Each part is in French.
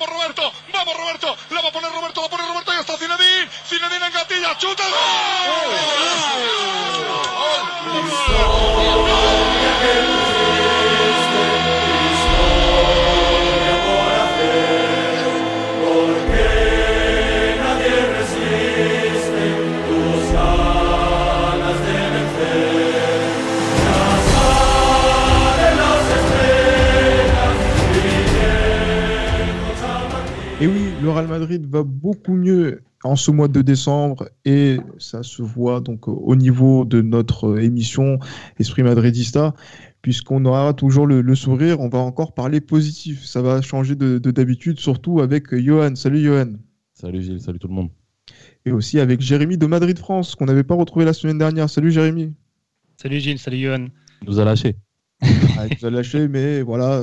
Vamos Roberto, le Real Madrid va beaucoup mieux en ce mois de décembre et ça se voit donc au niveau de notre émission Esprit Madridista puisqu'on aura toujours le, sourire, on va encore parler positif. Ça va changer de d'habitude, surtout avec Johan. Salut Johan. Salut Gilles, salut tout le monde. Et aussi avec Jérémy de Madrid France, qu'on n'avait pas retrouvé la semaine dernière. Salut Jérémy. Salut Gilles, salut Johan. Il nous a lâché. Il a lâché, mais voilà,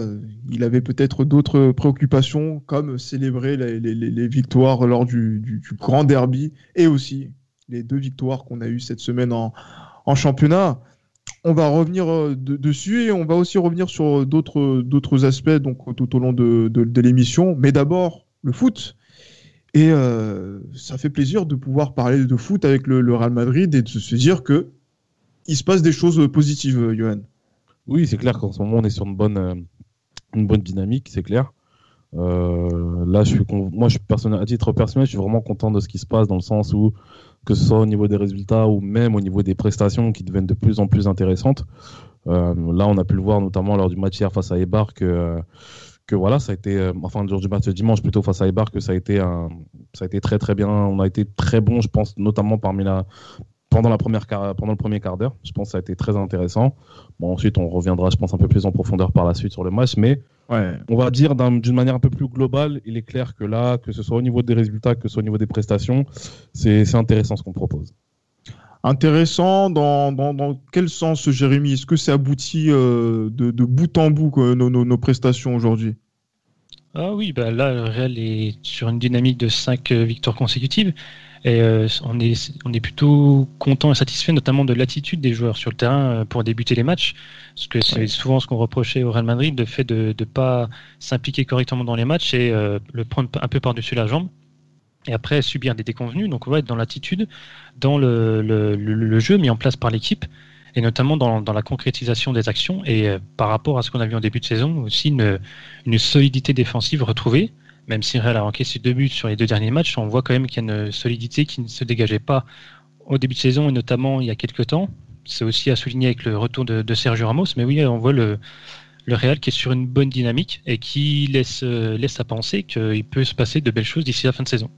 il avait peut-être d'autres préoccupations, comme célébrer les, victoires lors du, grand derby, et aussi les deux victoires qu'on a eues cette semaine en, championnat. On va revenir euh, dessus et on va aussi revenir sur d'autres aspects donc, tout au long de, l'émission. Mais d'abord, le foot. Et euh, ça fait plaisir de pouvoir parler de foot avec le, le Real Madrid et de se dire que il se passe des choses positives, Johan. Oui, c'est clair qu'en ce moment, on est sur une bonne, euh, une bonne dynamique, c'est clair. Euh, là, je suis moi, je suis à titre personnel, je suis vraiment content de ce qui se passe dans le sens où, que ce soit au niveau des résultats ou même au niveau des prestations qui deviennent de plus en plus intéressantes. Euh, là, on a pu le voir notamment lors du match hier face à Eibar que, que voilà, ça a été, enfin, le du match dimanche plutôt face à Eibar, que ça a été, un, ça a été très très bien. On a été très bon, je pense, notamment parmi la, pendant, la première, pendant le premier quart d'heure. Je pense que ça a été très intéressant. Bon, ensuite, on reviendra, je pense, un peu plus en profondeur par la suite sur le match. Mais on va dire d'une manière un peu plus globale, il est clair que là, que ce soit au niveau des résultats, que ce soit au niveau des prestations, c'est intéressant ce qu'on propose. Intéressant dans, dans, quel sens, Jérémy? Est-ce que c'est abouti euh, de, bout en bout nos, nos, prestations aujourd'hui? Ah oui, bah là, le Real est sur une dynamique de 5 euh, victoires consécutives. Et euh, on, est, on est plutôt content et satisfait notamment de l'attitude des joueurs sur le terrain euh, pour débuter les matchs. Parce que c'est souvent ce qu'on reprochait au Real Madrid, le fait de ne pas s'impliquer correctement dans les matchs et euh, le prendre un peu par-dessus la jambe. Et après subir des déconvenus. Donc on va être dans l'attitude, dans le, le, le, jeu mis en place par l'équipe et notamment dans, dans, la concrétisation des actions et par rapport à ce qu'on a vu en début de saison, aussi une, une solidité défensive retrouvée même si Real a encaissé deux buts sur les deux derniers matchs, on voit quand même qu'il y a une solidité qui ne se dégageait pas au début de saison et notamment il y a quelques temps. C'est aussi à souligner avec le retour de, Sergio Ramos, mais oui, on voit le, Real qui est sur une bonne dynamique et qui laisse, laisse à penser qu'il peut se passer de belles choses d'ici la fin de saison.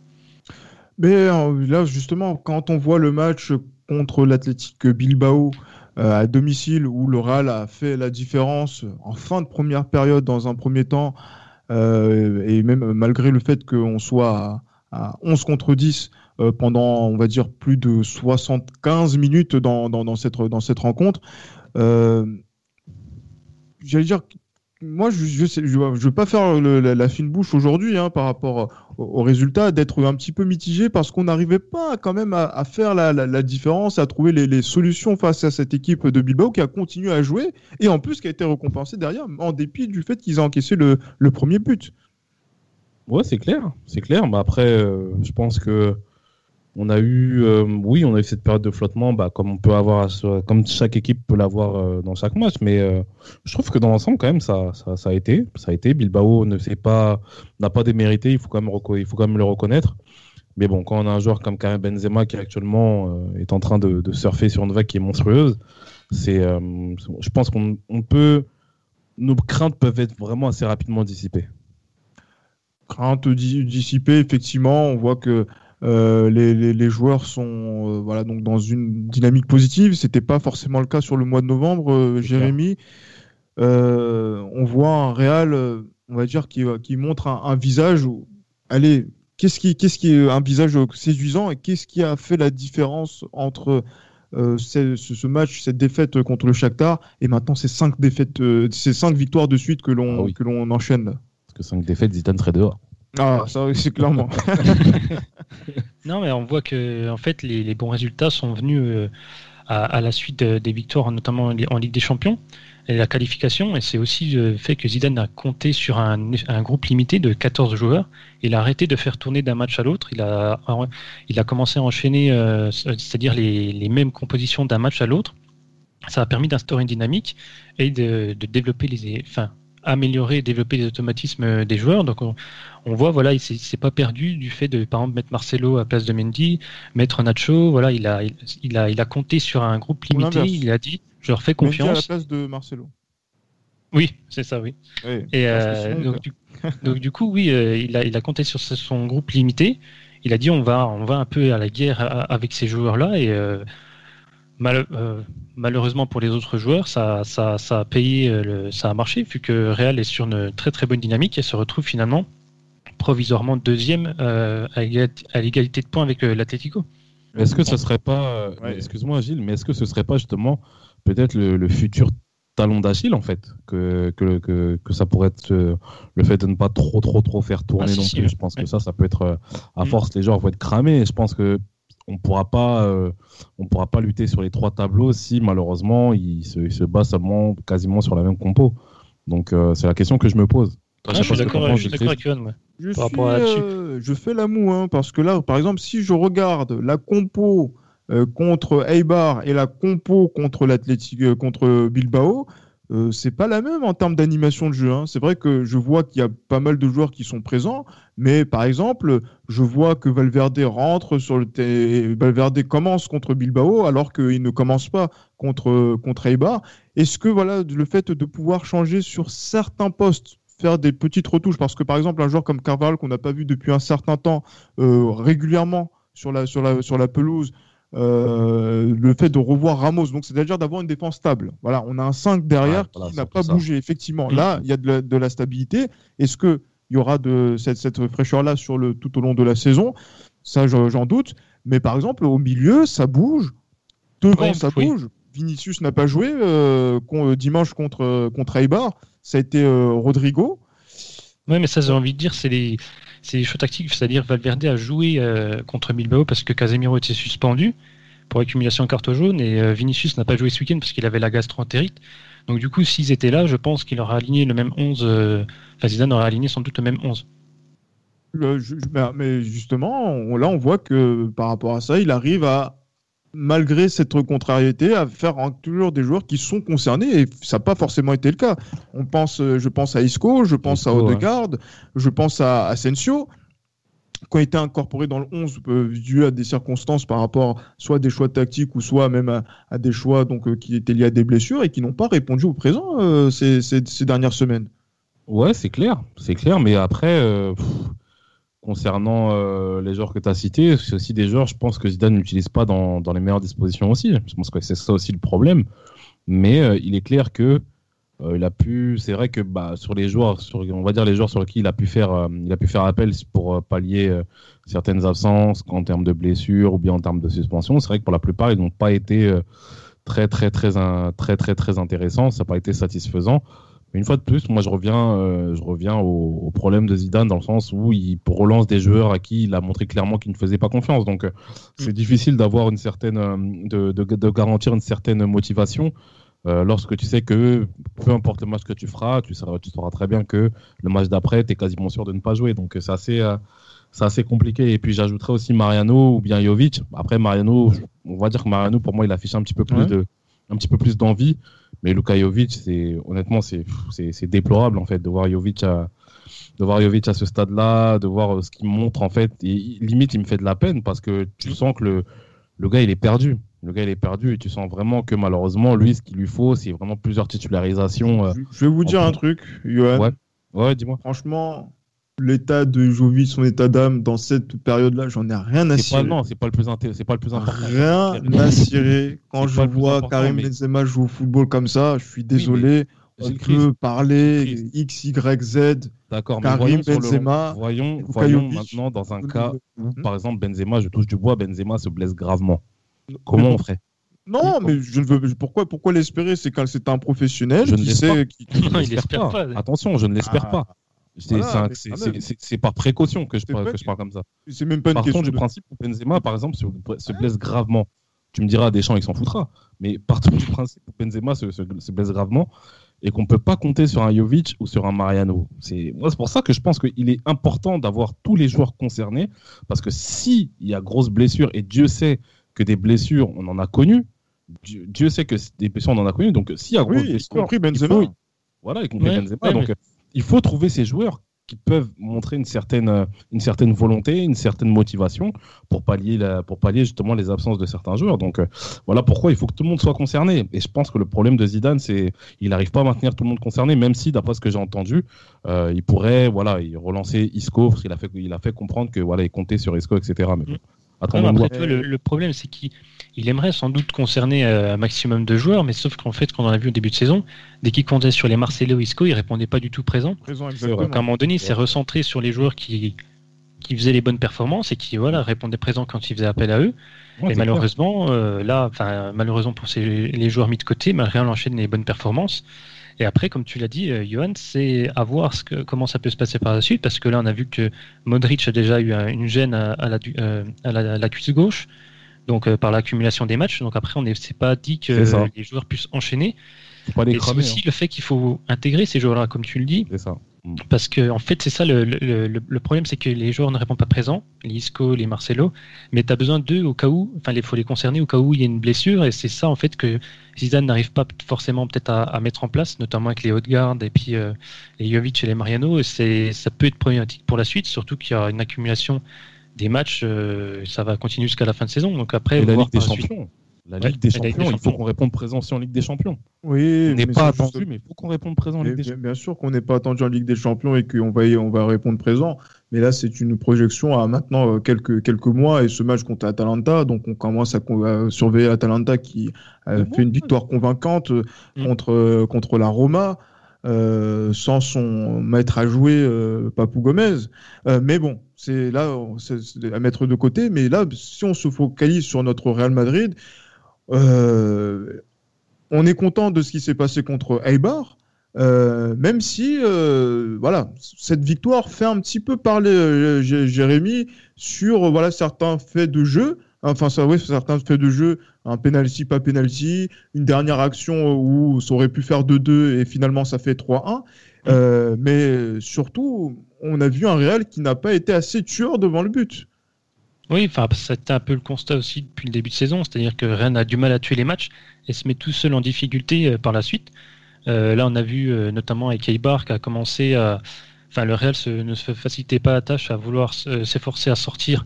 Mais euh, là, justement, quand on voit le match contre l'Athletic Bilbao euh, à domicile, où le Real a fait la différence en fin de première période dans un premier temps, euh, et même malgré le fait qu'on soit à, 11 contre 10 euh, pendant, on va dire, plus de 75 minutes dans, dans, cette, dans cette rencontre, euh, j'allais dire moi, je ne veux pas faire la, fine bouche aujourd'hui hein, par rapport au, résultat, d'être un petit peu mitigé parce qu'on n'arrivait pas quand même à, faire la, différence, à trouver les, solutions face à cette équipe de Bilbao qui a continué à jouer et en plus qui a été récompensée derrière en dépit du fait qu'ils aient encaissé le, premier but. Ouais, c'est clair, c'est clair. Mais après, euh, je pense que on a eu, euh, oui, on a eu cette période de flottement, bah, comme on peut avoir, comme chaque équipe peut l'avoir euh, dans chaque match. Mais euh, je trouve que dans l'ensemble, quand même, ça, ça, a été, ça a été. Bilbao ne pas, n'a pas démérité. Il faut quand même, il faut quand même le reconnaître. Mais bon, quand on a un joueur comme Karim Benzema qui actuellement est en train de, surfer sur une vague qui est monstrueuse, c'est, je pense qu'on peut, nos craintes peuvent être vraiment assez rapidement dissipées. Craintes dissipées, effectivement, on voit que euh, les, joueurs sont euh, voilà donc dans une dynamique positive. C'était pas forcément le cas sur le mois de novembre, euh, Jérémy. on voit un Real, on va dire, qui, qui montre un, visage. Où, allez, qu'est-ce qui, qu'est-ce qui est un visage séduisant et qu'est-ce qui a fait la différence entre ce, match, cette défaite contre le Shakhtar et maintenant ces cinq défaites, ces cinq victoires de suite que l'on ah que l'on enchaîne? Parce que cinq défaites, Zidane serait dehors. Ah, ça c'est clairement. non, mais on voit que en fait les, bons résultats sont venus euh, à, la suite des victoires, notamment en Ligue des Champions. et la qualification, et c'est aussi le fait que Zidane a compté sur un, un, groupe limité de 14 joueurs. Il a arrêté de faire tourner d'un match à l'autre. Il a, il a commencé à enchaîner, euh, c'est-à-dire les, les, mêmes compositions d'un match à l'autre. Ça a permis d'instaurer une dynamique et de, de développer les, enfin, améliorer et développer les automatismes des joueurs. Donc on, on voit, voilà, il s'est pas perdu du fait de, par exemple, mettre Marcelo à place de Mendy, mettre Nacho. Voilà, il a, il, a, il a compté sur un groupe limité. Il a dit, je leur fais confiance. Mendy à la place de Marcelo. Oui, c'est ça, oui. et euh, donc, du, donc, du, coup, oui, euh, il, a, il a compté sur son groupe limité. Il a dit, on va, on va un peu à la guerre avec ces joueurs-là et euh, Mal, euh, malheureusement pour les autres joueurs, ça, ça, ça a payé, le, ça a marché, vu que Real est sur une très très bonne dynamique et se retrouve finalement provisoirement deuxième euh, à l'égalité de points avec euh, l'Atlético. Est-ce que ce serait pas, excuse-moi Gilles, mais est-ce que ce serait pas justement peut-être le, futur talon d'Achille en fait que, que, que, que, ça pourrait être le fait de ne pas trop trop trop faire tourner ah, non plus? Je pense que ça, ça peut être à mm. force les joueurs vont être cramés. Je pense que on pourra pas euh, on pourra pas lutter sur les trois tableaux si malheureusement il se, il se bat seulement quasiment sur la même compo. Donc euh, c'est la question que je me pose. Ah, je suis d'accord avec Yohan, je, euh, je fais la moue, hein, parce que là, par exemple, si je regarde la compo contre Eibar et la compo contre l'Athletic, contre Bilbao, euh, c'est pas la même en termes d'animation de jeu. Hein. C'est vrai que je vois qu'il y a pas mal de joueurs qui sont présents, mais par exemple, je vois que Valverde rentre sur le Valverde commence contre Bilbao alors qu'il ne commence pas contre contre Eibar. Est-ce que voilà le fait de pouvoir changer sur certains postes faire des petites retouches parce que par exemple un joueur comme Carvalho qu'on n'a pas vu depuis un certain temps euh, régulièrement sur la sur la sur la pelouse euh, le fait de revoir Ramos. Donc, c'est-à-dire d'avoir une défense stable. Voilà, on a un 5 derrière qui n'a pas bougé. Effectivement, là, il y a de la, stabilité. Est-ce qu'il y aura de cette, cette fraîcheur-là sur le, tout au long de la saison? Ça, j'en doute. Mais par exemple, au milieu, ça bouge. Devant, ça bouge. Vinicius n'a pas joué euh, dimanche contre, contre Eibar. Ça a été euh, Rodrigo. Oui, mais ça, j'ai envie de dire, c'est les c'est des choix tactiques, c'est-à-dire Valverde a joué euh, contre Bilbao parce que Casemiro était suspendu pour accumulation de cartes jaunes et euh, Vinicius n'a pas joué ce week-end parce qu'il avait la gastroentérite. Donc du coup, s'ils étaient là, je pense qu'il aurait aligné le même 11, euh, enfin aurait aligné sans doute le même 11. mais justement, là on voit que par rapport à ça, il arrive à malgré cette contrariété, à faire toujours des joueurs qui sont concernés, et ça n'a pas forcément été le cas. On pense, euh, je pense à Isco, je pense à Odegaard, je pense à Asensio, qui ont été incorporés dans le 11 euh, dû à des circonstances par rapport soit à des choix tactiques ou soit même à, des choix donc, euh, qui étaient liés à des blessures et qui n'ont pas répondu au présent ces, dernières semaines. Ouais, c'est clair, c'est clair, mais après, concernant euh, les joueurs que tu as cités, c'est aussi des joueurs, je pense que Zidane n'utilise pas dans, les meilleures dispositions aussi. Je pense que c'est ça aussi le problème. Mais euh, il est clair que euh, il a pu, c'est vrai que bah, sur les joueurs, sur, on va dire les joueurs sur lesquels il a pu faire, il a pu faire appel pour pallier certaines absences en termes de blessures ou bien en termes de suspension. C'est vrai que pour la plupart, ils n'ont pas été très très très très très très intéressants. Ça n'a pas été satisfaisant une fois de plus, moi je reviens, euh, je reviens au, problème de Zidane dans le sens où il relance des joueurs à qui il a montré clairement qu'il ne faisait pas confiance. Donc euh, c'est mm. difficile d'avoir une certaine, euh, de, de, garantir une certaine motivation lorsque tu sais que peu importe le match que tu feras, tu sauras, tu sauras très bien que le match d'après, tu es quasiment sûr de ne pas jouer. Donc c'est assez, c'est assez compliqué. Et puis j'ajouterais aussi Mariano ou bien Jovic. Après Mariano, on va dire que Mariano pour moi il affiche un petit peu plus de, un petit peu plus d'envie. Mais Luka Jovic, c'est honnêtement, c'est déplorable en fait de voir Jovic à, de voir Jovic à ce stade-là, de voir euh, ce qu'il montre en fait. Et, limite, il me fait de la peine parce que tu sens que le, le gars, il est perdu. Le gars, il est perdu et tu sens vraiment que malheureusement, lui, ce qu'il lui faut, c'est vraiment plusieurs titularisations. Euh, je vais vous dire un truc, Johan. Ouais, ouais dis-moi. Franchement, l'état de Jovic, son état d'âme dans cette période-là, j'en ai rien à cirer. non, c'est pas le plus c'est pas le plus important. Rien à cirer quand je vois Karim Benzema jouer au football comme ça. Je suis désolé. on peut parler X, Y, Z. D'accord, mais Karim Benzema. voyons, voyons maintenant dans un cas où, par exemple, Benzema, je touche du bois, Benzema se blesse gravement. Comment on ferait? Non, mais je ne veux pourquoi pourquoi l'espérer? C'est quand c'est un professionnel je qui sait. Qui... Non, il l'espère pas. Attention, je ne l'espère ah. pas. C'est par précaution que je, parle, que je parle comme ça. C'est même pas une question. du principe où Benzema, par exemple, se, blesse gravement. Tu me diras, Deschamps, il s'en foutra. Mais partout du principe que Benzema se, se, se blesse gravement et qu'on ne peut pas compter sur un Jovic ou sur un Mariano. C'est moi, c'est pour ça que je pense qu'il est important d'avoir tous les joueurs concernés parce que s'il y a grosse blessure et Dieu sait que des blessures, on en a connu. Dieu, Dieu sait que des blessures, on en a connu. Donc, s'il y a grosse Oui, y blessure, compris Benzema. il faut- voilà, y compris Ouais, Benzema. ouais, donc, mais- il faut trouver ces joueurs qui peuvent montrer une certaine, euh, une certaine volonté, une certaine motivation pour pallier, la, pour pallier justement les absences de certains joueurs. Donc, euh, voilà pourquoi il faut que tout le monde soit concerné. Et je pense que le problème de Zidane, c'est il n'arrive pas à maintenir tout le monde concerné, même si, d'après ce que j'ai entendu, euh, il pourrait voilà, il relancer Isco, parce qu'il a fait, il a fait comprendre que voilà, il comptait sur Isco, etc. Attendons Non, de après, voir. tu vois, le, le problème, c'est qu'il il aimerait sans doute concerner euh, un maximum de joueurs, mais sauf qu'en fait, quand on a vu au début de saison, dès qu'il comptait sur les Marcelo Isco, il répondait pas du tout présent. Donc à un moment donné, il s'est recentré sur les joueurs qui, qui faisaient les bonnes performances et qui voilà, répondaient présent quand il faisait appel à eux. Ouais, et malheureusement, euh, là, enfin, malheureusement pour ces, les joueurs mis de côté, mais Real enchaîne les bonnes performances. Et après, comme tu l'as dit, euh, Johan, c'est à voir ce que, comment ça peut se passer par la suite, parce que là, on a vu que Modric a déjà eu un- une gêne à, à la, euh, à la, à la cuisse gauche, donc euh, par l'accumulation des matchs. Donc après, on ne s'est pas dit que les joueurs puissent enchaîner. Faut pas les Et c'est aussi le fait qu'il faut intégrer ces joueurs-là, comme tu le dis, hein. C'est ça. Parce que en fait, c'est ça le, le, le- le problème, c'est que les joueurs ne répondent pas présents, les Isco, les Marcelo, mais tu as besoin d'eux au cas où, enfin, il faut les concerner au cas où il y a une blessure, et c'est ça en fait que Zidane n'arrive pas forcément peut-être à, à mettre en place, notamment avec les Haute-Garde et puis euh, les Jovic et les Mariano. C'est, ça peut être problématique pour la suite, surtout qu'il y aura une accumulation des matchs, euh, ça va continuer jusqu'à la fin de saison. Donc après, Et la voir Ligue des par la suite. La Ouais, Ligue des la Ligue des Champions, il faut qu'on réponde présent aussi en Ligue des Champions. Oui, On n'est mais pas attendu, mais il faut qu'on réponde présent en Ligue des bien, Champions. bien sûr qu'on n'est pas attendu en Ligue des Champions et qu'on va, y- on va répondre présent. Mais là, c'est une projection à maintenant euh, quelques, quelques mois et ce match contre Atalanta. Donc, on commence à, surveiller Atalanta qui a Mais fait une victoire convaincante euh, Mm. contre, euh, contre la Roma. euh, sans son maître à jouer, euh, Papou Gomez. Euh, mais bon, c'est là, c'est à mettre de côté. Mais là, si on se focalise sur notre Real Madrid, euh, on est content de ce qui s'est passé contre Eibar. Euh, même si, euh, voilà, cette victoire fait un petit peu parler Jérémy sur voilà certains faits de jeu, enfin ça, ouais, certains faits de jeu, un penalty pas penalty, une dernière action où ça aurait pu faire 2-2 et finalement ça fait 3-1. Euh, mais surtout, on a vu un Real qui n'a pas été assez tueur devant le but. Oui, enfin, c'était un peu le constat aussi depuis le début de saison, c'est-à-dire que Rennes a du mal à tuer les matchs et se met tout seul en difficulté euh, par la suite. Euh, là, on a vu euh, notamment avec Eibar qui a commencé à. Enfin, le Real se- ne se facilitait pas la tâche à vouloir s'efforcer à sortir,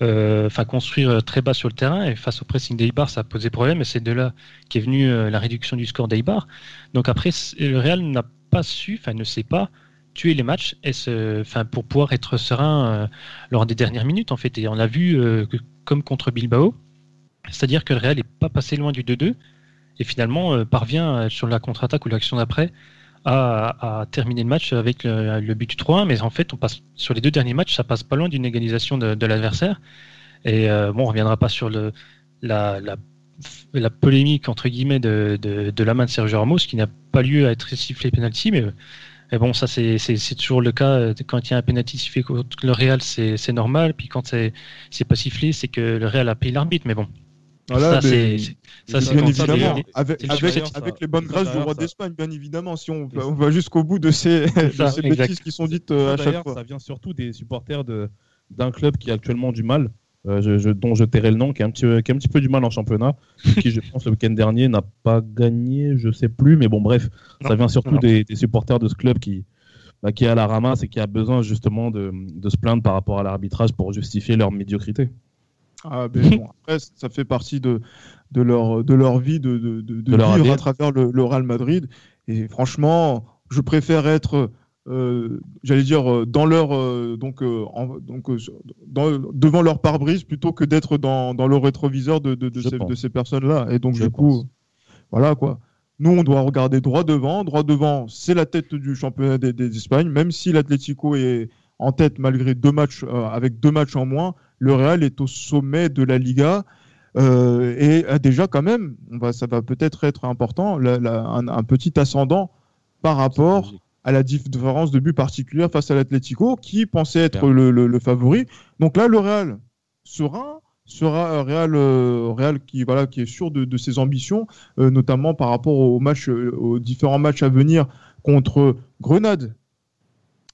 enfin, construire très bas sur le terrain et face au pressing d'Eibar, ça a posé problème et c'est de là qu'est venue la réduction du score d'Eibar. Donc après, le Real n'a pas su, enfin, ne sait pas tuer les matchs enfin, pour pouvoir être serein euh, lors des dernières minutes en fait. Et on a vu euh, que, comme contre Bilbao, c'est-à-dire que le Real n'est pas passé loin du 2-2 et finalement euh, parvient sur la contre-attaque ou l'action d'après à, terminer le match avec le, but du 3-1. Mais en fait, on passe sur les deux derniers matchs, ça passe pas loin d'une égalisation de, l'adversaire. Et euh, bon, on reviendra pas sur le, la, la, la polémique entre guillemets de, de, de la main de Sergio Ramos qui n'a pas lieu à être sifflé penalty, mais mais bon, ça c'est c'est- c'est toujours le cas euh, quand il y a un penalty sifflé contre le Real, c'est c'est normal. Puis quand c'est c'est pas sifflé, c'est que le Real a payé l'arbitre. Mais bon, Voilà, ça c'est ça Bien évidemment, les- avec, avec, les bonnes grâces du roi d'Espagne, bien évidemment, si on, on va jusqu'au bout de ces, de ces bêtises qui sont dites euh, à chaque fois. ça vient surtout des supporters de- d'un club qui a actuellement du mal, euh, je- je- dont je tairai le nom, qui a, un petit, qui a un petit peu du mal en championnat, qui, je pense, le week-end dernier n'a pas gagné, je sais plus, mais bon, bref, ça vient surtout des, des supporters de ce club qui, bah, qui est à la ramasse et qui a besoin justement de, de se plaindre par rapport à l'arbitrage pour justifier leur médiocrité. Ah, ben bon, après, ça fait partie de, de, leur, de leur vie de, de, de, leur vivre ADN. à travers le, le Real Madrid. Et franchement, je préfère être, euh, j'allais dire, euh, dans leur, euh, donc, euh, en- donc, euh, dans- devant leur pare-brise plutôt que d'être dans, dans le rétroviseur de, de, de ces, ces personnes-là. Et donc, Je du coup, voilà quoi. Nous, on doit regarder droit devant. Droit devant, c'est la tête du championnat des, des Espagnes. Même si l'Atlético est en tête malgré deux matchs, euh, avec deux matchs en moins, le Real est au sommet de la Liga. euh, et a déjà quand même, on va, ça va peut-être être important, la- la- un, un petit ascendant par rapport à la différence de but particulière face à l'Atlético, qui pensait être le, le- le favori. Donc là, le Real, serein, sera Real, Real qui, voilà, qui est sûr de, ses ambitions, notamment par rapport aux, matchs, aux différents matchs à venir contre Grenade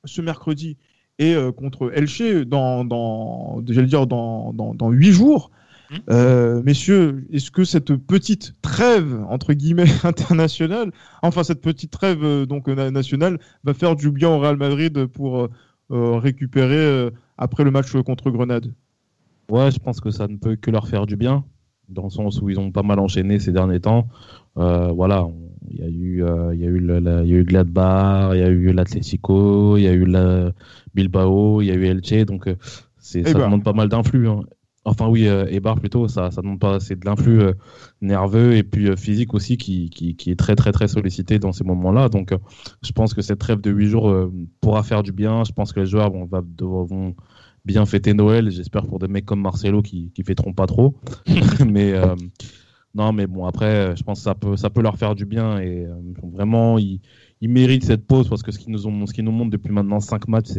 ce mercredi et contre Elche dans, dans, dire dans, dans, dans 8 jours. Mmh. Euh, messieurs, est-ce que cette petite trêve entre guillemets internationale, enfin cette petite trêve euh, donc nationale, va faire du bien au Real Madrid pour euh, récupérer après le match contre Grenade? Ouais, je pense que ça ne peut que leur faire du bien, dans le sens où ils ont pas mal enchaîné ces derniers temps. voilà, il y a eu, il y a eu, il y a eu Gladbach, il y a eu l'Atlético, il y a eu la Bilbao, il y a eu Elche, donc c'est, ça ben. demande pas mal d'influx. Hein. Enfin oui, euh, Ebar plutôt, ça, ça demande pas, c'est de l'influx euh, nerveux et puis euh, physique aussi qui, qui, qui, est très très très sollicité dans ces moments-là. Donc je pense que cette trêve de 8 jours pourra faire du bien. Je pense que les joueurs vont, vont bien fêter Noël. J'espère pour des mecs comme Marcelo qui, qui fêteront pas trop. mais non, mais bon après, je pense que ça peut ça peut leur faire du bien et vraiment ils ils méritent cette pause parce que ce qu'ils nous ont, ce nous montrent depuis maintenant 5 matchs,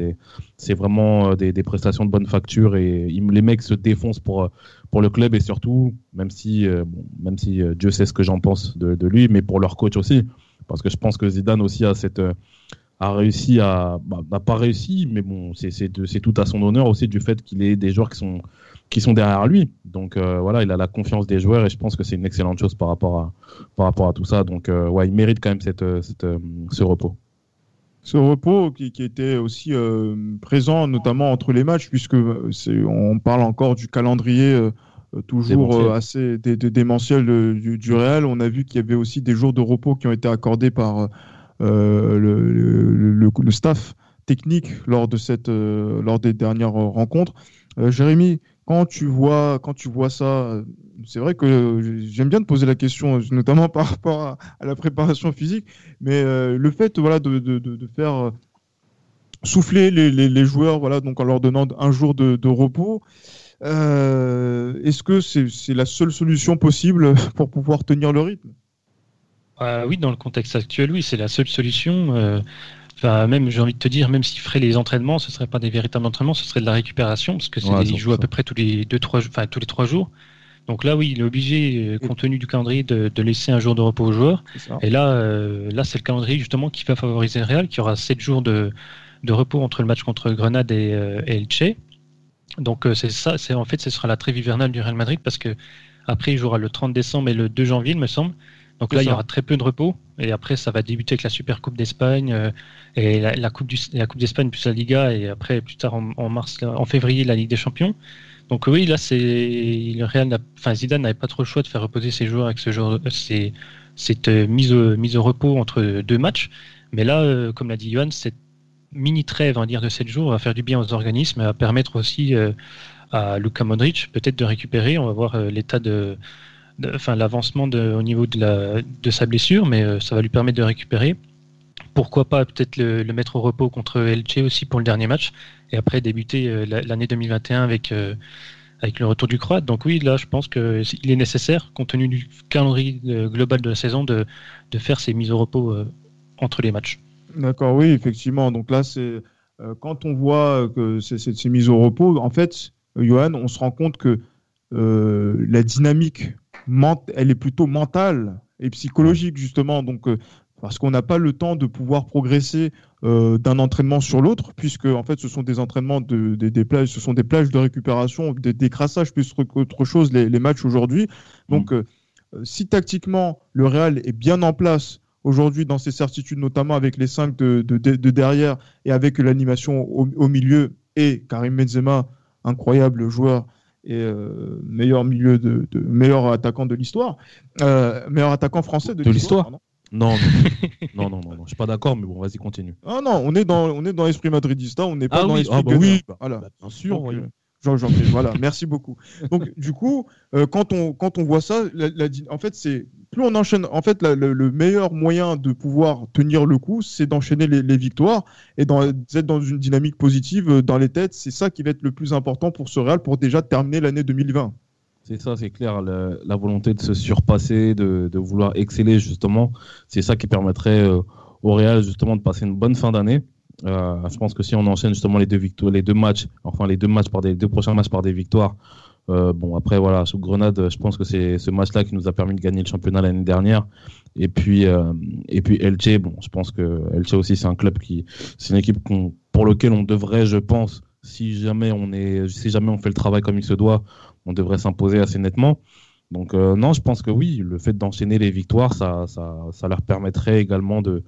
c'est, vraiment euh, des, prestations de bonne facture et les mecs se défoncent pour, euh, pour le club et surtout, même si, euh, bon, même si Dieu sait ce que j'en pense de, lui, mais pour leur coach aussi, parce que je pense que Zidane aussi a cette a réussi à, bah, n'a pas réussi, mais bon, c'est tout à son honneur aussi du fait qu'il ait des joueurs qui sont qui sont derrière lui. Donc euh, voilà, il a la confiance des joueurs et je pense que c'est une excellente chose par rapport à, par rapport à tout ça. Donc euh, ouais, il mérite quand même cette, euh, cette ce repos. Ce repos qui, qui était aussi présent notamment entre les matchs, puisque on parle encore du calendrier toujours assez démentiel du, du, Real. On a vu qu'il y avait aussi des jours de repos qui ont été accordés par le, le, le, staff technique lors, de cette, lors des dernières rencontres. Jérémy, quand tu vois, quand tu vois ça, c'est vrai que j'aime bien te poser la question, notamment par rapport à, la préparation physique, mais euh, le fait voilà, de, de, de faire euh, souffler les, les, joueurs voilà, donc en leur donnant un jour de, repos, euh, est-ce que c'est la seule solution possible pour pouvoir tenir le rythme? Oui, dans le contexte actuel, oui, c'est la seule solution même, j'ai envie de te dire, même s'il ferait les entraînements, ce ne serait pas des véritables entraînements, ce serait de la récupération, parce que c'est ouais, à peu près tous les deux, trois, enfin, tous les trois jours. Donc là, oui, il est obligé, euh, compte tenu du calendrier, de, laisser un jour de repos aux joueurs. Et là, euh, là, c'est le calendrier justement qui va favoriser le Real, qui aura sept jours de, de repos entre le match contre Grenade et, euh, Elche. Donc c'est ça, c'est en fait, ce sera la trêve hivernale du Real Madrid parce que après, il jouera le 30 décembre et le 2 janvier, il me semble. Donc là, il y aura très peu de repos. Et après, ça va débuter avec la Super Coupe d'Espagne euh, et la, Coupe du, d'Espagne plus la Liga. Et après, plus tard en, mars, en février, la Ligue des Champions. Donc oui, là, c'est le Real, enfin Zidane n'avait pas trop le choix de faire reposer ses joueurs avec ce genre, cette euh, mise au, mise au repos entre deux matchs. Mais là, euh, comme l'a dit Johan, cette mini trêve, on dire, de 7 jours va faire du bien aux organismes, va permettre aussi à Luka Modric peut-être de récupérer. On va voir l'état de enfin l'avancement au niveau de, sa blessure, mais euh, ça va lui permettre de récupérer. Pourquoi pas peut-être le, mettre au repos contre Elche aussi pour le dernier match, et après débuter euh, l'année 2021 avec, euh, avec le retour du Croate. Donc oui, là je pense qu'il est nécessaire, compte tenu du calendrier global de la saison, de, faire ces mises au repos entre les matchs. D'accord, oui, effectivement. Donc là, c'est quand on voit que c'est ces mises au repos, en fait, Johan, on se rend compte que la dynamique elle est plutôt mentale et psychologique justement. Donc euh, parce qu'on n'a pas le temps de pouvoir progresser euh, d'un entraînement sur l'autre, puisque en fait ce sont des entraînements de, des plages, ce sont des plages de récupération, des décrassages plus qu'autre chose les, matchs aujourd'hui. Donc mm. euh, si tactiquement le Real est bien en place aujourd'hui dans ses certitudes, notamment avec les cinq de, derrière et avec l'animation au, au, milieu et Karim Benzema, incroyable joueur et euh, meilleur milieu de, meilleur attaquant de l'histoire, euh, meilleur attaquant français de, l'histoire. Non, non, non, non, non, je suis pas d'accord, mais bon, vas-y, continue. Ah non, on est dans, on est dans l'esprit madridista, on n'est pas ah dans l'esprit. Ah bah oui, voilà. Bah, bien sûr. oui. Euh, Jean, Jean, voilà, merci beaucoup. Donc, du coup, quand, on, quand on voit ça, en fait, c'est plus on enchaîne, en fait, le, meilleur moyen de pouvoir tenir le coup, c'est d'enchaîner les, victoires et d'être dans une dynamique positive euh, dans les têtes. C'est ça qui va être le plus important pour ce Real pour déjà terminer l'année 2020. C'est ça, c'est clair. la volonté de se surpasser, de, vouloir exceller, justement, c'est ça qui permettrait euh, au Real, justement, de passer une bonne fin d'année. Euh, je pense que si on enchaîne justement les deux matchs, enfin les deux prochains matchs par des victoires, bon, après, voilà, sur Grenade, je pense que c'est ce match-là qui nous a permis de gagner le championnat l'année dernière. Et puis, et puis Elche, bon, je pense que Elche aussi, c'est un club qui, c'est une équipe pour lequel on devrait, je pense, si jamais on est, si jamais on fait le travail comme il se doit, on devrait s'imposer assez nettement. Donc non, je pense que oui, le fait d'enchaîner les victoires, ça, ça, ça leur permettrait également de,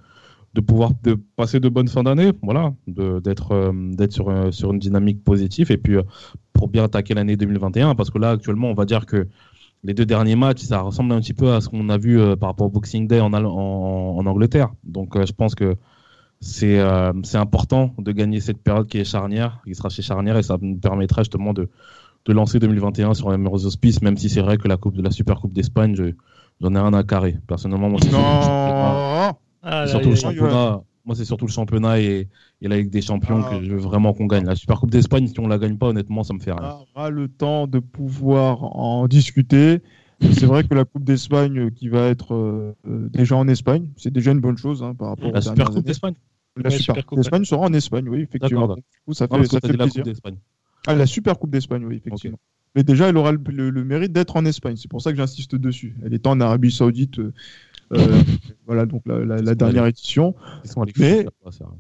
de pouvoir de passer de bonnes fins d'année, voilà, d'être euh, d'être sur, euh, sur une dynamique positive et puis euh, pour bien attaquer l'année 2021 parce que là actuellement on va dire que les deux derniers matchs ça ressemble un petit peu à ce qu'on a vu par rapport au Boxing Day en, en, en Angleterre. Donc je pense que c'est c'est important de gagner cette période qui est charnière, qui sera chez charnière et ça nous permettra justement de, de lancer 2021 sur les meilleurs auspices, même si c'est vrai que la coupe de la Super Coupe d'Espagne, j'en ai rien à carrer. Personnellement, moi, non. Ah, surtout le championnat. Moi, c'est surtout le championnat et, la Ligue des Champions ah. que je veux vraiment qu'on gagne. La Super Coupe d'Espagne, si on la gagne pas, honnêtement, ça me fait rien. On aura le temps de pouvoir en discuter. C'est vrai que la Coupe d'Espagne qui va être euh, déjà en Espagne, c'est déjà une bonne chose hein, par rapport la Super Coupe d'Espagne. La Super Coupe d'Espagne sera en Espagne, oui, effectivement. ça fait, ça fait plaisir. Ah, la Super Coupe d'Espagne, oui, effectivement. Mais déjà, elle aura le, mérite d'être en Espagne. C'est pour ça que j'insiste dessus. Elle est en Arabie Saoudite. Euh, voilà, donc la, dernière édition. Mais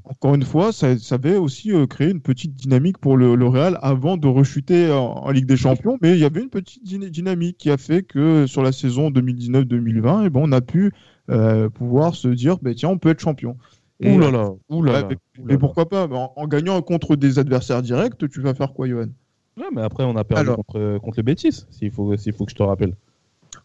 encore une fois, ça, avait aussi euh, créé une petite dynamique pour le, Real avant de rechuter en, Ligue des Champions. Mais il y avait une petite dynamique qui a fait que sur la saison 2019-2020, et eh ben, on a pu euh, pouvoir se dire, bah, tiens, on peut être champion. Ouh là là, mais, pourquoi pas en, gagnant contre des adversaires directs, tu vas faire quoi, Johan? Ouais, mais après, on a perdu contre, contre les bêtises, s'il faut, s'il faut que je te rappelle.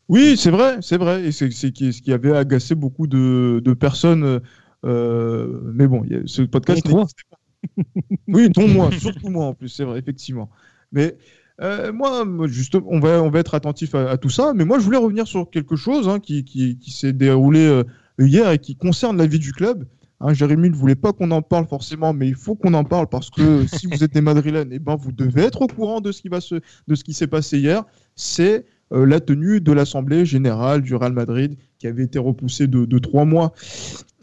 Oui, c'est vrai, c'est vrai. Et c'est ce qui avait agacé beaucoup de, personnes. Euh, mais bon, ce podcast oui, dont moi, surtout moi en plus, c'est vrai, effectivement. Mais euh, moi, juste, on va, on va être attentif à, tout ça. Mais moi, je voulais revenir sur quelque chose hein, qui, qui, s'est déroulé euh, hier et qui concerne la vie du club. Hein, Jérémy ne voulait pas qu'on en parle forcément, mais il faut qu'on en parle parce que si vous êtes des Madrilènes, eh ben, vous devez être au courant de ce qui va se, de ce qui s'est passé hier. C'est euh, la tenue de l'Assemblée générale du Real Madrid, qui avait été repoussée de, trois mois,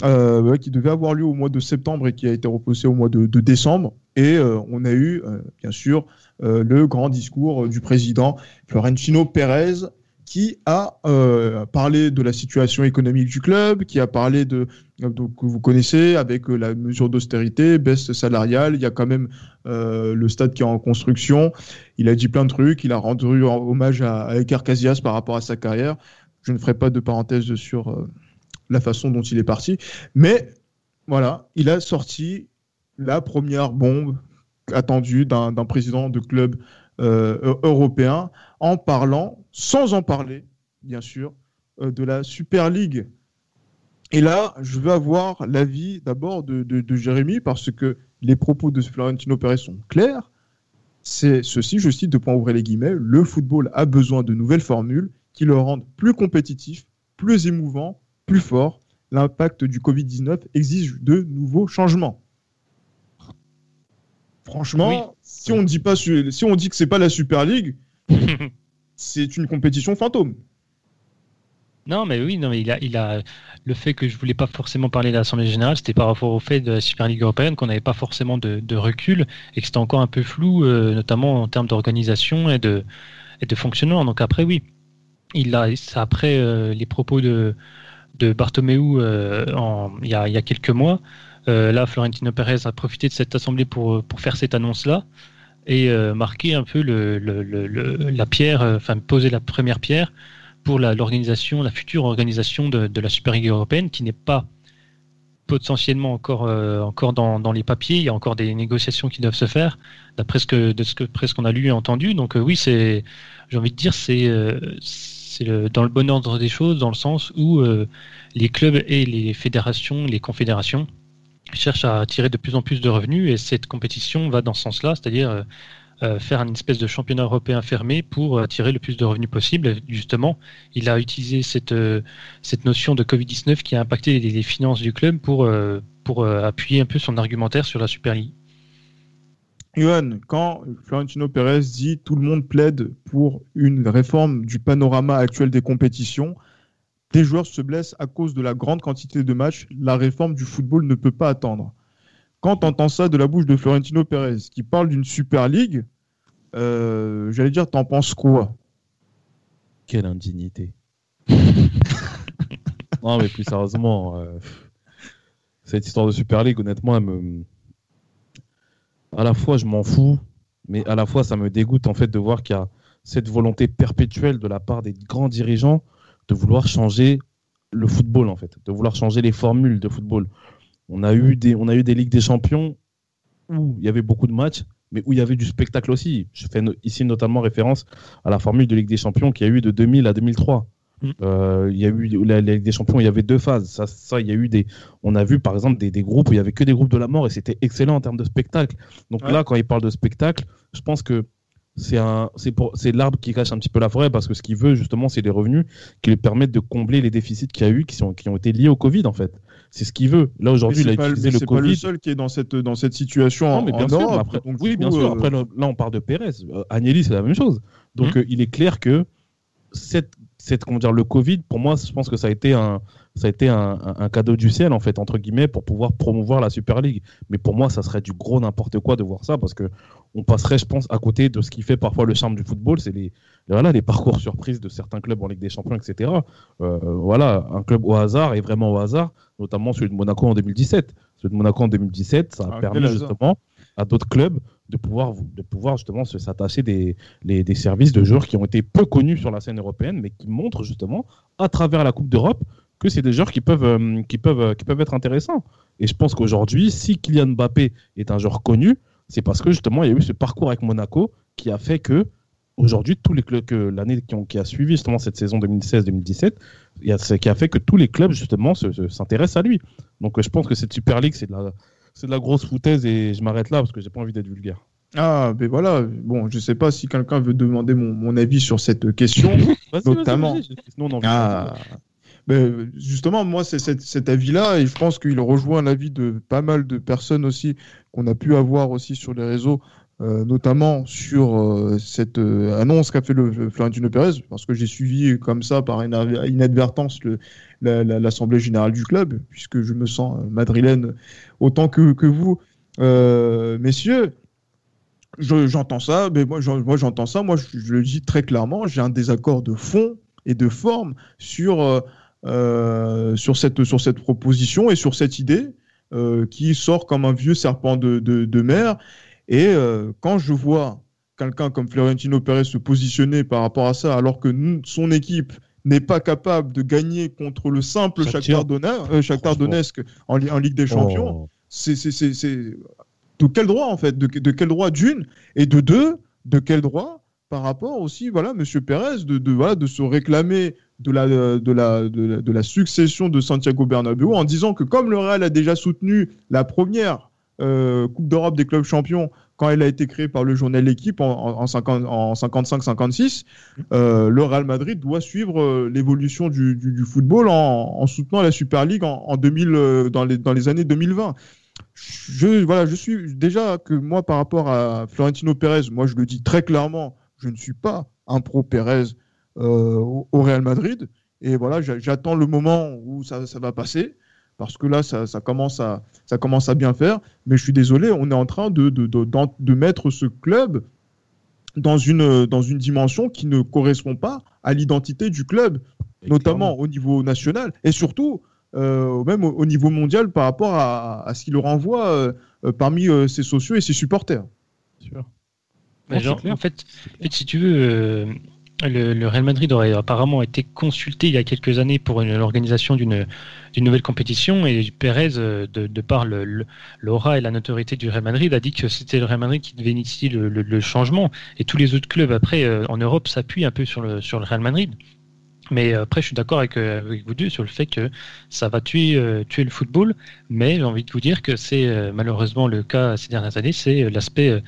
euh, qui devait avoir lieu au mois de septembre et qui a été repoussée au mois de, décembre. Et euh, on a eu, bien sûr, le grand discours du président Florentino Pérez qui a parlé de la situation économique du club, qui a parlé de donc, vous connaissez avec euh, la mesure d'austérité, baisse salariale. Il y a quand même euh, le stade qui est en construction. Il a dit plein de trucs. Il a rendu hommage à, à Iker par rapport à sa carrière. Je ne ferai pas de parenthèse sur la façon dont il est parti, mais voilà, il a sorti la première bombe attendue d'un président de club européen en parlant, sans en parler, bien sûr, euh, de la Super League. Et là, je veux avoir l'avis d'abord de, Jérémy, parce que les propos de Florentino Pérez sont clairs. C'est ceci, je cite de point ouvrir les guillemets, le football a besoin de nouvelles formules qui le rendent plus compétitif, plus émouvant, plus fort. L'impact du Covid-19 exige de nouveaux changements. Franchement, si on dit pas, si on dit que c'est pas la Super League, c'est une compétition fantôme. Non, mais oui, non, mais il a, il a le fait que je voulais pas forcément parler de l'Assemblée générale, c'était par rapport au fait de la Super Ligue européenne qu'on n'avait pas forcément de, recul et que c'était encore un peu flou, euh, notamment en termes d'organisation et de, fonctionnement. Donc après, oui, il après euh, les propos de, de Bartomeu euh, il, y a, quelques mois. là, Florentino Pérez a profité de cette assemblée pour, faire cette annonce-là et marquer un peu le, la pierre, enfin poser la première pierre pour l'organisation, la, future organisation de, la Super Ligue européenne qui n'est pas potentiellement encore, euh, encore dans, les papiers. Il y a encore des négociations qui doivent se faire, d'après ce que, presque qu'on a lu et entendu. Donc oui, c'est, j'ai envie de dire, c'est, c'est dans le bon ordre des choses, dans le sens où les clubs et les fédérations, les confédérations cherche à attirer de plus en plus de revenus et cette compétition va dans ce sens-là, c'est-à-dire euh, euh, faire une espèce de championnat européen fermé pour attirer le plus de revenus possible. Justement, il a utilisé cette, euh, cette notion de Covid-19 qui a impacté les, finances du club pour, pour appuyer un peu son argumentaire sur la Super League. Johan, quand Florentino Pérez dit tout le monde plaide pour une réforme du panorama actuel des compétitions, des joueurs se blessent à cause de la grande quantité de matchs, la réforme du football ne peut pas attendre. Quand on entend ça de la bouche de Florentino Pérez, qui parle d'une Super League, Euh, J'allais dire, t'en penses quoi? Quelle indignité. non, mais plus sérieusement, euh, cette histoire de Super League, honnêtement, elle me... à la fois, je m'en fous, mais à la fois, ça me dégoûte en fait de voir qu'il y a cette volonté perpétuelle de la part des grands dirigeants de vouloir changer le football, en fait, de vouloir changer les formules de football. On a eu des, on a eu des Ligues des Champions où il y avait beaucoup de matchs, mais où il y avait du spectacle aussi. Je fais ici notamment référence à la formule de Ligue des Champions qui a eu de 2000 à 2003. Mm. Euh, il y a eu la, Ligue des Champions, il y avait deux phases. Ça, ça, il y a eu des. On a vu par exemple des, des groupes où il y avait que des groupes de la mort et c'était excellent en termes de spectacle. Donc là, quand il parle de spectacle, je pense que c'est un, c'est pour, c'est l'arbre qui cache un petit peu la forêt parce que ce qu'il veut justement, c'est des revenus qui lui permettent de combler les déficits qu'il y a eu, qui sont, qui ont été liés au Covid en fait. C'est ce qu'il veut. Là aujourd'hui, il a utilisé le Covid. C'est pas le seul qui est dans cette dans cette situation. Non, mais bien sûr. après, oui, bien sûr. Après, là, on parle de Pérez. Euh, Agnelli, c'est la même chose. Donc, mmh. euh, il est clair que cette cette, comment dire, le Covid, pour moi, je pense que ça a été un, ça a été un, un, cadeau du ciel, en fait, entre guillemets, pour pouvoir promouvoir la Super League. Mais pour moi, ça serait du gros n'importe quoi de voir ça, parce que on passerait, je pense, à côté de ce qui fait parfois le charme du football, c'est les, voilà, les parcours surprises de certains clubs en Ligue des Champions, etc. Euh, voilà, un club au hasard, et vraiment au hasard, notamment celui de Monaco en 2017. Celui de Monaco en 2017, ça a ah, permis justement à d'autres clubs de pouvoir, de pouvoir justement s'attacher des, des services de joueurs qui ont été peu connus sur la scène européenne, mais qui montrent justement à travers la Coupe d'Europe que c'est des joueurs qui peuvent, euh, qui, peuvent, euh, qui peuvent être intéressants. Et je pense qu'aujourd'hui, si Kylian Mbappé est un joueur connu, c'est parce que justement il y a eu ce parcours avec Monaco qui a fait que aujourd'hui tous les clubs que l'année qui, qui, a suivi justement cette saison 2016-2017, qui a fait que tous les clubs justement s'intéressent à lui. Donc je pense que cette Super League c'est de la c'est de la grosse foutaise et je m'arrête là parce que j'ai pas envie d'être vulgaire. Ah, ben voilà. Bon, je sais pas si quelqu'un veut demander mon, mon, avis sur cette question, notamment. ah. Ben, justement, moi, c'est cet, avis-là, et je pense qu'il rejoint l'avis de pas mal de personnes aussi qu'on a pu avoir aussi sur les réseaux, euh, notamment sur euh, cette euh, annonce qu'a fait le, Florentino Pérez, parce que j'ai suivi comme ça par inadvertance l'Assemblée générale du club, puisque je me sens madrilène autant que, que vous, messieurs. J'entends ça, mais moi j'entends ça, moi je, le dis très clairement, j'ai un désaccord de fond et de forme sur, sur, cette, sur cette proposition et sur cette idée qui sort comme un vieux serpent de, de, de mer. Et euh, quand je vois quelqu'un comme Florentino Pérez se positionner par rapport à ça, alors que son équipe n'est pas capable de gagner contre le simple Shakhtar euh, Donetsk en, en, Ligue des Champions, oh. c'est de quel droit en fait? De, quel droit d'une et de deux? De quel droit par rapport aussi voilà Monsieur Pérez de, de, voilà, de se réclamer de la, de, la, de, la, succession de Santiago Bernabéu en disant que comme le Real a déjà soutenu la première euh, Coupe d'Europe des clubs champions quand elle a été créée par le journal L'équipe en, en, 55-56, euh, le Real Madrid doit suivre euh, l'évolution du, football en, soutenant la Super League en, 2000, dans, les, dans les années 2020. Je, voilà, je suis déjà que moi, par rapport à Florentino Pérez, moi je le dis très clairement, je ne suis pas un pro Pérez au Real Madrid. Et voilà, j'attends le moment où ça, ça va passer parce que là, ça, commence à, ça commence à bien faire. Mais je suis désolé, on est en train de, de, de, mettre ce club dans une, dans une dimension qui ne correspond pas à l'identité du club, notamment au niveau national et surtout euh, même au, niveau mondial par rapport à, ce qu'il renvoie euh, parmi euh, ses sociaux et ses supporters. Sûr. en, fait, en fait, si tu veux, le, Real Madrid aurait apparemment été consulté il y a quelques années pour l'organisation d'une nouvelle compétition et Pérez, euh, de, par l'aura et la notoriété du Real Madrid, a dit que c'était le Real Madrid qui devait initier le, changement et tous les autres clubs après euh, en Europe s'appuient un peu sur le, sur le Real Madrid. Mais euh, après, je suis d'accord avec, vous deux sur le fait que ça va tuer, tuer le football. Mais j'ai envie de vous dire que c'est malheureusement le cas ces dernières années, c'est l'aspect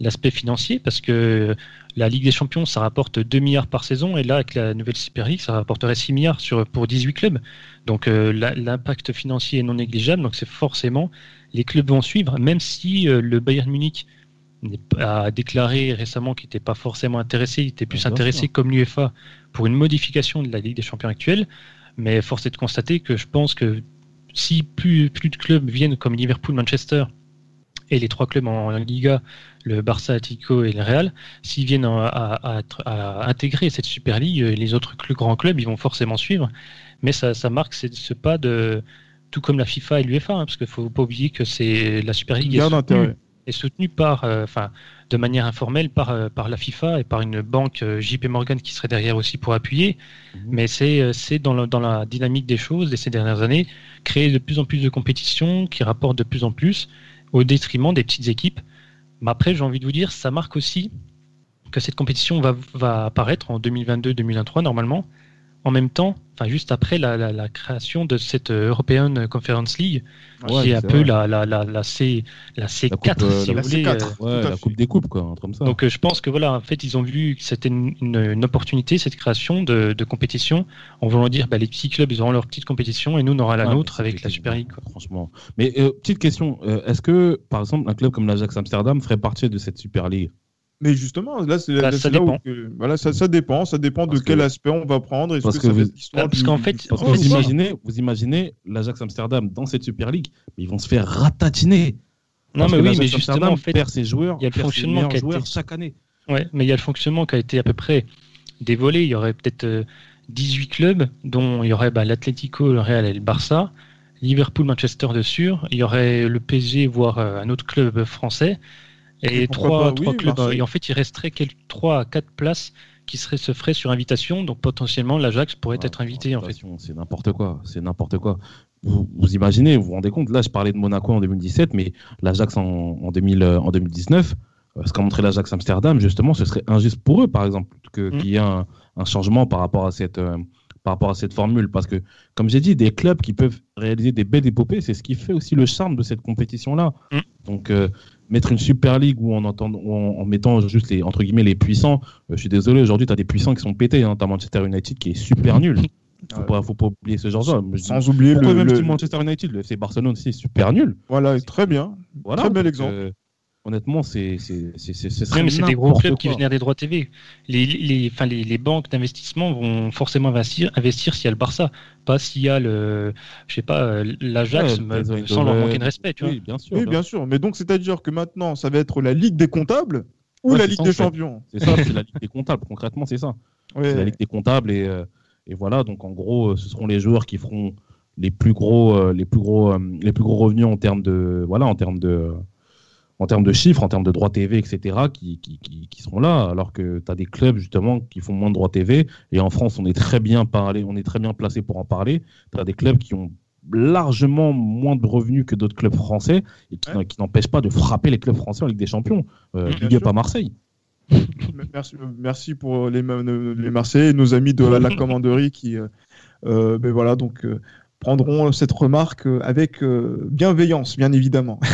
l'aspect financier parce que la Ligue des Champions, ça rapporte 2 milliards par saison, et là, avec la nouvelle Super League, ça rapporterait 6 milliards sur, pour 18 clubs. Donc euh, l'impact financier est non négligeable, donc c'est forcément, les clubs vont suivre, même si euh, le Bayern Munich a déclaré récemment qu'il n'était pas forcément intéressé, il était plus intéressé comme l'UEFA pour une modification de la Ligue des Champions actuelle, mais force est de constater que je pense que si plus, plus de clubs viennent comme Liverpool, Manchester, et les trois clubs en, Liga, le Barça, Atlético et le Real, s'ils viennent à, intégrer cette Super League, les autres grands clubs, ils vont forcément suivre. Mais ça, marque ce, pas de, tout comme la FIFA et l'UEFA, hein, parce qu'il ne faut pas oublier que c'est la Super League est soutenue, par, euh, de manière informelle par, euh, par la FIFA et par une banque euh, JP Morgan qui serait derrière aussi pour appuyer. Mhm. Mais c'est dans, dans la dynamique des choses de ces dernières années, créer de plus en plus de compétitions qui rapportent de plus en plus au détriment des petites équipes. Mais après, j'ai envie de vous dire, ça marque aussi que cette compétition va, apparaître en 2022-2023 normalement en même temps, enfin juste après la, création de cette euh, European Conference League, qui est un peu la, la, la, C, la C4, si vous voulez. Euh, la Coupe des Coupes, quoi, comme ça. Donc euh, je pense que voilà, en fait, ils ont vu que c'était une, opportunité, cette création de, compétition, en voulant dire, bah, les petits clubs, ils auront leur petite compétition et nous, on aura la nôtre avec la Super League. Franchement. Mais petite question, est-ce que, par exemple, un club comme l'Ajax Amsterdam ferait partie de cette Super League? Mais justement, là, c'est bah, ça, dépend. voilà, ça, ça, dépend. Ça dépend de quel aspect on va prendre. Parce que, vous... parce qu'en fait, vous, imaginez, vous imaginez l'Ajax Amsterdam dans cette Super League, mais ils vont se faire ratatiner. Non, mais oui, mais justement, en fait, perd ses joueurs, il y a le fonctionnement qui a été... chaque année. Ouais, mais il y a le fonctionnement qui a été à peu près dévolé. Il y aurait peut-être 18 euh, clubs, dont il y aurait bah, l'Atlético, le Real et le Barça, Liverpool, Manchester de sûr. Il y aurait le PSG, voire euh, un autre club français. Et trois, trois clubs. Et en fait, il resterait quelques, trois à quatre places qui seraient, se feraient sur invitation. Donc potentiellement, l'Ajax pourrait ah, être invité. En fait. C'est n'importe quoi. C'est n'importe quoi. Vous, vous, imaginez, vous vous rendez compte, là je parlais de Monaco en 2017, mais l'Ajax en, en, 2000, euh, en 2019, euh, ce qu'a montré l'Ajax Amsterdam, justement, ce serait injuste pour eux, par exemple, mm. qu'il y ait un, un, changement par rapport à cette, euh, par rapport à cette formule. Parce que, comme j'ai dit, des clubs qui peuvent réaliser des belles épopées, c'est ce qui fait aussi le charme de cette compétition-là. Mm. Donc, mettre une Super League où en, en, mettant juste les, entre guillemets, les puissants, euh, je suis désolé, aujourd'hui, tu as des puissants qui sont pétés. Hein. Tu as Manchester United qui est super nul. Faut, pas, faut pas oublier ce genre de Sans oublier le, même Manchester United, le FC Barcelone aussi, super nul? Voilà, très bien. Voilà, très bel exemple. Euh, honnêtement, c'est c'est c'est des gros clubs qui génèrent des droits TV. Les les enfin les, les banques d'investissement vont forcément investir investir s'il y a le Barça, pas s'il y a le je sais pas euh, l'Ajax sans leur manquer de respect, tu oui, vois. Bien sûr, oui, bien sûr. Mais donc c'est-à-dire que maintenant, ça va être la Ligue des comptables ou la Ligue des champions? C'est ça, c'est la Ligue des comptables. Concrètement, c'est ça. C'est la Ligue des comptables et euh, et voilà. Donc en gros, ce seront les joueurs qui feront les plus gros euh, les plus gros les plus gros revenus en termes de voilà en termes de en termes de chiffres, en termes de droits TV, etc., qui, qui, qui, seront là, alors que tu as des clubs justement qui font moins de droits TV, et en France, on est très bien parlé, on est très bien placé pour en parler. Tu as des clubs qui ont largement moins de revenus que d'autres clubs français, et qui, n'empêchent pas de frapper les clubs français en Ligue des Champions. Euh, Ligue pas Marseille. merci, merci pour les, les Marseillais, nos amis de la, commanderie qui, euh, euh ben voilà, donc euh, prendront cette remarque euh, avec euh, bienveillance, bien évidemment.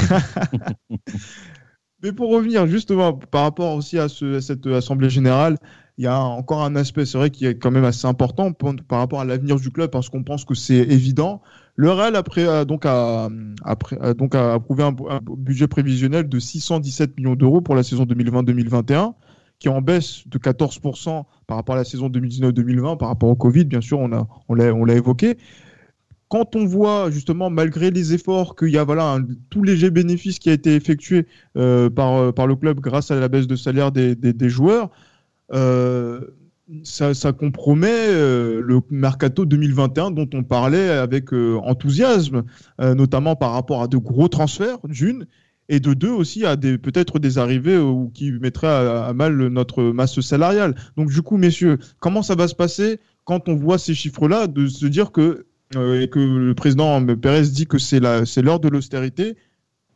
Mais pour revenir justement par rapport aussi à, cette Assemblée générale, il y a encore un aspect, c'est vrai, qui est quand même assez important par rapport à l'avenir du club, parce qu'on pense que c'est évident. Le Real après, a, donc, a, donc a approuvé un, budget prévisionnel de 617 millions d'euros pour la saison 2020-2021, qui est en baisse de 14% par rapport à la saison 2019-2020, par rapport au Covid, bien sûr, on l'a on évoqué quand on voit justement, malgré les efforts, qu'il y a voilà, un tout léger bénéfice qui a été effectué euh, par, euh, par le club grâce à la baisse de salaire des, des, joueurs, euh, ça, ça, compromet le mercato 2021 dont on parlait avec enthousiasme, notamment par rapport à de gros transferts, d'une, et de deux aussi à des peut-être des arrivées ou qui mettraient à, à, mal notre masse salariale. Donc du coup, messieurs, comment ça va se passer quand on voit ces chiffres-là, de se dire que euh, et que le président Pérez dit que c'est l'heure de l'austérité,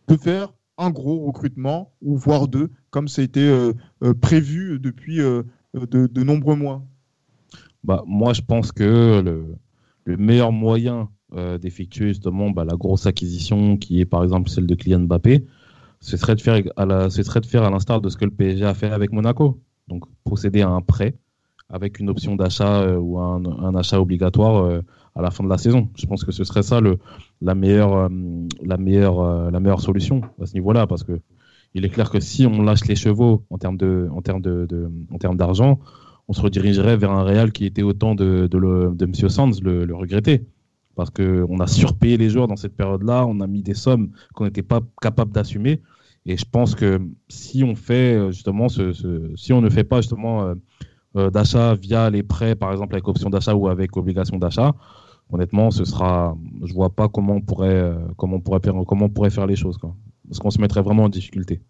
de faire un gros recrutement, ou voire deux, comme ça a été euh, euh, prévu depuis de, nombreux mois bah, Moi, je pense que le, meilleur moyen d'effectuer justement bah, la grosse acquisition, qui est par exemple celle de Kylian Mbappé, ce serait de faire à la, ce serait de faire à l'instar de ce que le PSG a fait avec Monaco. Donc procéder à un prêt avec une option d'achat ou un, achat obligatoire à la fin de la saison. Je pense que ce serait ça le, la, meilleure, euh, la, meilleure, euh, la meilleure solution à ce niveau-là, parce que il est clair que si on lâche les chevaux en termes de, de, d'argent, on se redirigerait vers un Real qui était autant de, de, le, de M. Sands le, le. Parce qu'on a surpayé les joueurs dans cette période-là, on a mis des sommes qu'on n'était pas capable d'assumer. Et je pense que si on fait justement ce, si on ne fait pas justement d'achat via les prêts, par exemple avec option d'achat ou avec obligation d'achat, honnêtement, ce sera, je vois pas comment on pourrait, comment on pourrait on pourrait faire les choses, quoi. Parce qu'on se mettrait vraiment en difficulté.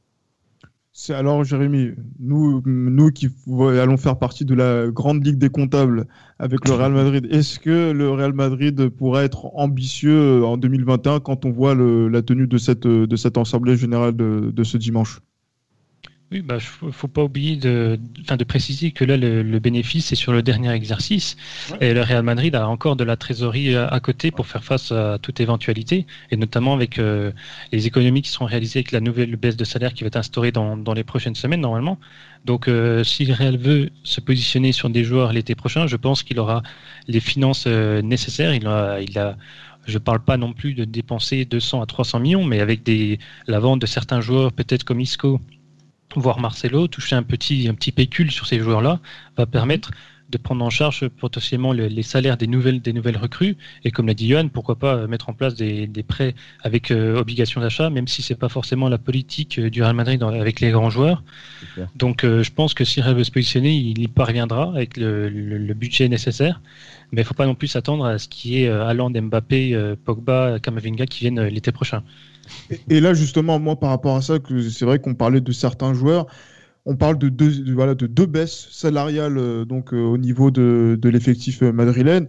Alors, Jérémy, nous, nous qui allons faire partie de la grande ligue des comptables avec le Real Madrid, est-ce que le Real Madrid pourrait être ambitieux en 2021 quand on voit la tenue de cette, de cette assemblée générale de ce dimanche? Oui, il bah, ne faut pas oublier de, de préciser que là, le, bénéfice est sur le dernier exercice. Et le Real Madrid a encore de la trésorerie à, côté pour faire face à toute éventualité, et notamment avec euh, les économies qui seront réalisées avec la nouvelle baisse de salaire qui va être instaurée dans, dans les prochaines semaines, normalement. Donc, euh, si le Real veut se positionner sur des joueurs l'été prochain, je pense qu'il aura les finances euh, nécessaires. Il a, il a je ne parle pas non plus de dépenser 200 à 300 millions, mais avec des, la vente de certains joueurs, peut-être comme Isco, voir Marcelo toucher un petit, un petit pécule sur ces joueurs-là va permettre de prendre en charge potentiellement les salaires des nouvelles, des nouvelles recrues. Et comme l'a dit Johan, pourquoi pas mettre en place des, des prêts avec euh, obligation d'achat, même si c'est pas forcément la politique euh, du Real Madrid avec les grands joueurs. Donc euh, je pense que si Real veut se positionner, il y parviendra avec le, le, budget nécessaire. Mais il faut pas non plus s'attendre à ce qui est Haaland, Mbappé, Pogba, Kamavinga qui viennent l'été prochain. Et, là, justement, moi, par rapport à ça, c'est vrai qu'on parlait de certains joueurs. On parle de deux, baisses salariales euh, donc, euh, au niveau de, de l'effectif euh, madrilène.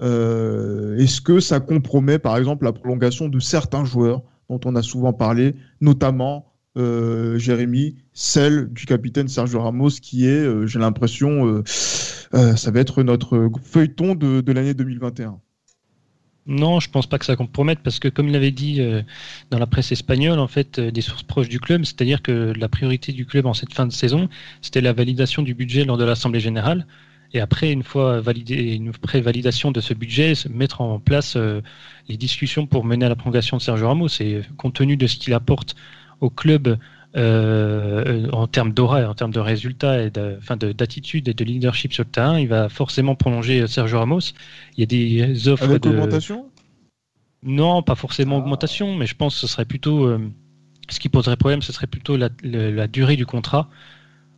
Est-ce que ça compromet, par exemple, la prolongation de certains joueurs dont on a souvent parlé, notamment Jérémy, celle du capitaine Sergio Ramos, qui est, j'ai l'impression, ça va être notre feuilleton de, de l'année 2021 non, je pense pas que ça compromette parce que, comme il l'avait dit euh, dans la presse espagnole, en fait, euh, des sources proches du club, c'est-à-dire que la priorité du club en cette fin de saison, c'était la validation du budget lors de l'Assemblée générale. Et après, une fois validé, une pré-validation de ce budget, mettre en place euh, les discussions pour mener à la prolongation de Sergio Ramos. Et compte tenu de ce qu'il apporte au club euh, en termes d'aura, en termes de résultats, et d'attitude et de leadership sur le terrain, il va forcément prolonger Sergio Ramos. Il y a des offres Avec augmentation? Non, pas forcément ah. augmentation, mais je pense que ce serait plutôt euh, ce qui poserait problème, ce serait plutôt la, durée du contrat.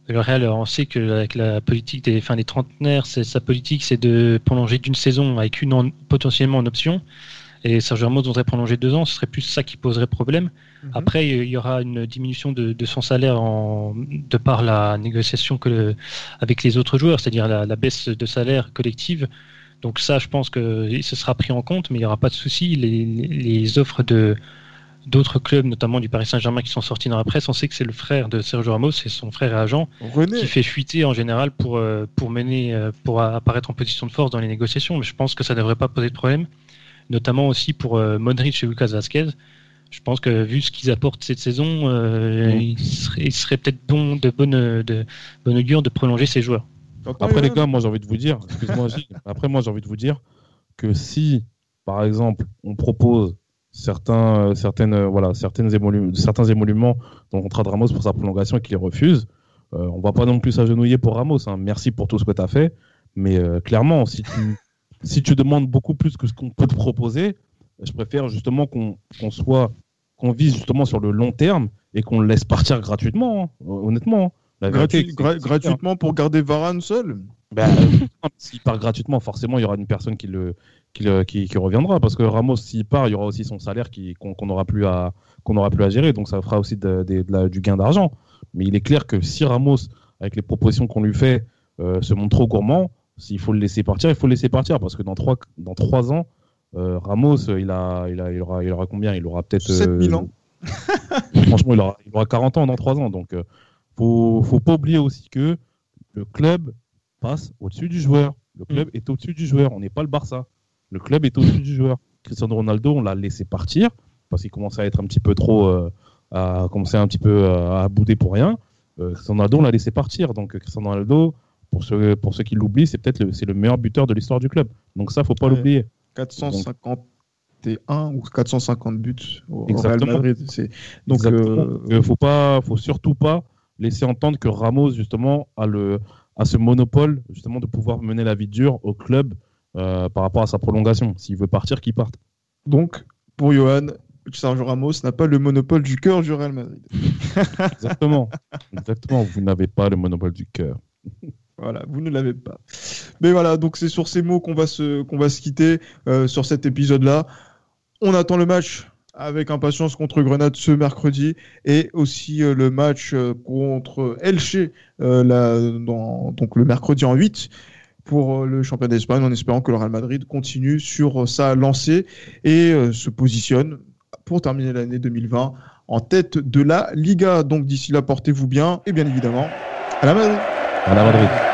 Le Real, on sait que avec la politique des, fin, des trentenaires, sa politique, c'est de prolonger d'une saison avec une potentiellement en option. Et Sergio Ramos voudrait prolonger deux ans, ce serait plus ça qui poserait problème. Mhm. Après, il y aura une diminution de, son salaire en, de par la négociation que avec les autres joueurs, c'est-à-dire la, baisse de salaire collective. Donc ça, je pense que ce sera pris en compte, mais il n'y aura pas de souci. Les, offres de d'autres clubs, notamment du Paris Saint-Germain, qui sont sortis dans la presse, on sait que c'est le frère de Sergio Ramos, c'est son frère et agent, qui fait fuiter en général pour, euh, pour mener, euh, pour apparaître en position de force dans les négociations. Mais je pense que ça ne devrait pas poser de problème notamment aussi pour euh, Modric et Lucas Vasquez. Je pense que vu ce qu'ils apportent cette saison, euh, il serait, peut-être bon de bonne, de bonne augure de prolonger ces joueurs. Après les gars, moi j'ai envie de vous dire, excuse-moi, après moi j'ai envie de vous dire que si, par exemple, on propose certains, euh, certaines, voilà, certaines émoluments, certains émoluments dans le contrat de Ramos pour sa prolongation et qu'il les refuse, on va pas non plus s'agenouiller pour Ramos. Hein. Merci pour tout ce que tu as fait, mais clairement, si tu si tu demandes beaucoup plus que ce qu'on peut te proposer, je préfère justement qu'on soit qu'on vise justement sur le long terme et qu'on le laisse partir gratuitement, hein, honnêtement. Hein. gratuitement pour garder Varane seul? Ben, S'il part gratuitement, forcément, il y aura une personne qui, le, qui, qui, reviendra. Parce que Ramos, s'il part, il y aura aussi son salaire qu'on n'aura plus, à, qu'on aura plus à gérer. Donc ça fera aussi du gain d'argent. Mais il est clair que si Ramos, avec les propositions qu'on lui fait, euh, se montre trop gourmand, s'il faut le laisser partir, il faut le laisser partir parce que dans trois, dans trois ans, euh, Ramos, il, a, il, a, il, aura, il aura combien? Il aura peut-être. 7000 euh, ans. franchement, il aura, il aura 40 ans dans trois ans. Donc, euh, faut, faut pas oublier aussi que le club passe au-dessus du joueur. Le club mm. est au-dessus du joueur. On n'est pas le Barça. Le club est au-dessus du joueur. Cristiano Ronaldo, on l'a laissé partir parce qu'il commençait à être un petit peu trop. à commencer un petit peu à bouder pour rien. Cristiano Ronaldo, on l'a laissé partir. Donc, Cristiano Ronaldo pour ceux, pour ceux qui l'oublient, c'est peut-être le, c'est le meilleur buteur de l'histoire du club. Donc ça, faut pas l'oublier. 451 ou 450 buts au, Real Madrid. Donc, euh... euh faut pas, faut surtout pas laisser entendre que Ramos justement a le, a ce monopole justement de pouvoir mener la vie dure au club euh, par rapport à sa prolongation. S'il veut partir, qu'il parte. Donc, pour Johan, Sergio Ramos n'a pas le monopole du cœur du Real Madrid. Exactement. Exactement. Vous n'avez pas le monopole du cœur. Voilà, vous ne l'avez pas. Mais voilà, donc c'est sur ces mots qu'on va se, qu'on va se quitter euh, sur cet épisode-là. On attend le match avec impatience contre Grenade ce mercredi et aussi euh, le match euh, contre Elche dans, donc le mercredi en 8 pour le championnat d'Espagne en espérant que le Real Madrid continue sur sa lancée et se positionne pour terminer l'année 2020 en tête de la Liga. Donc d'ici là, portez-vous bien et bien évidemment à la Madrid. À la Madrid.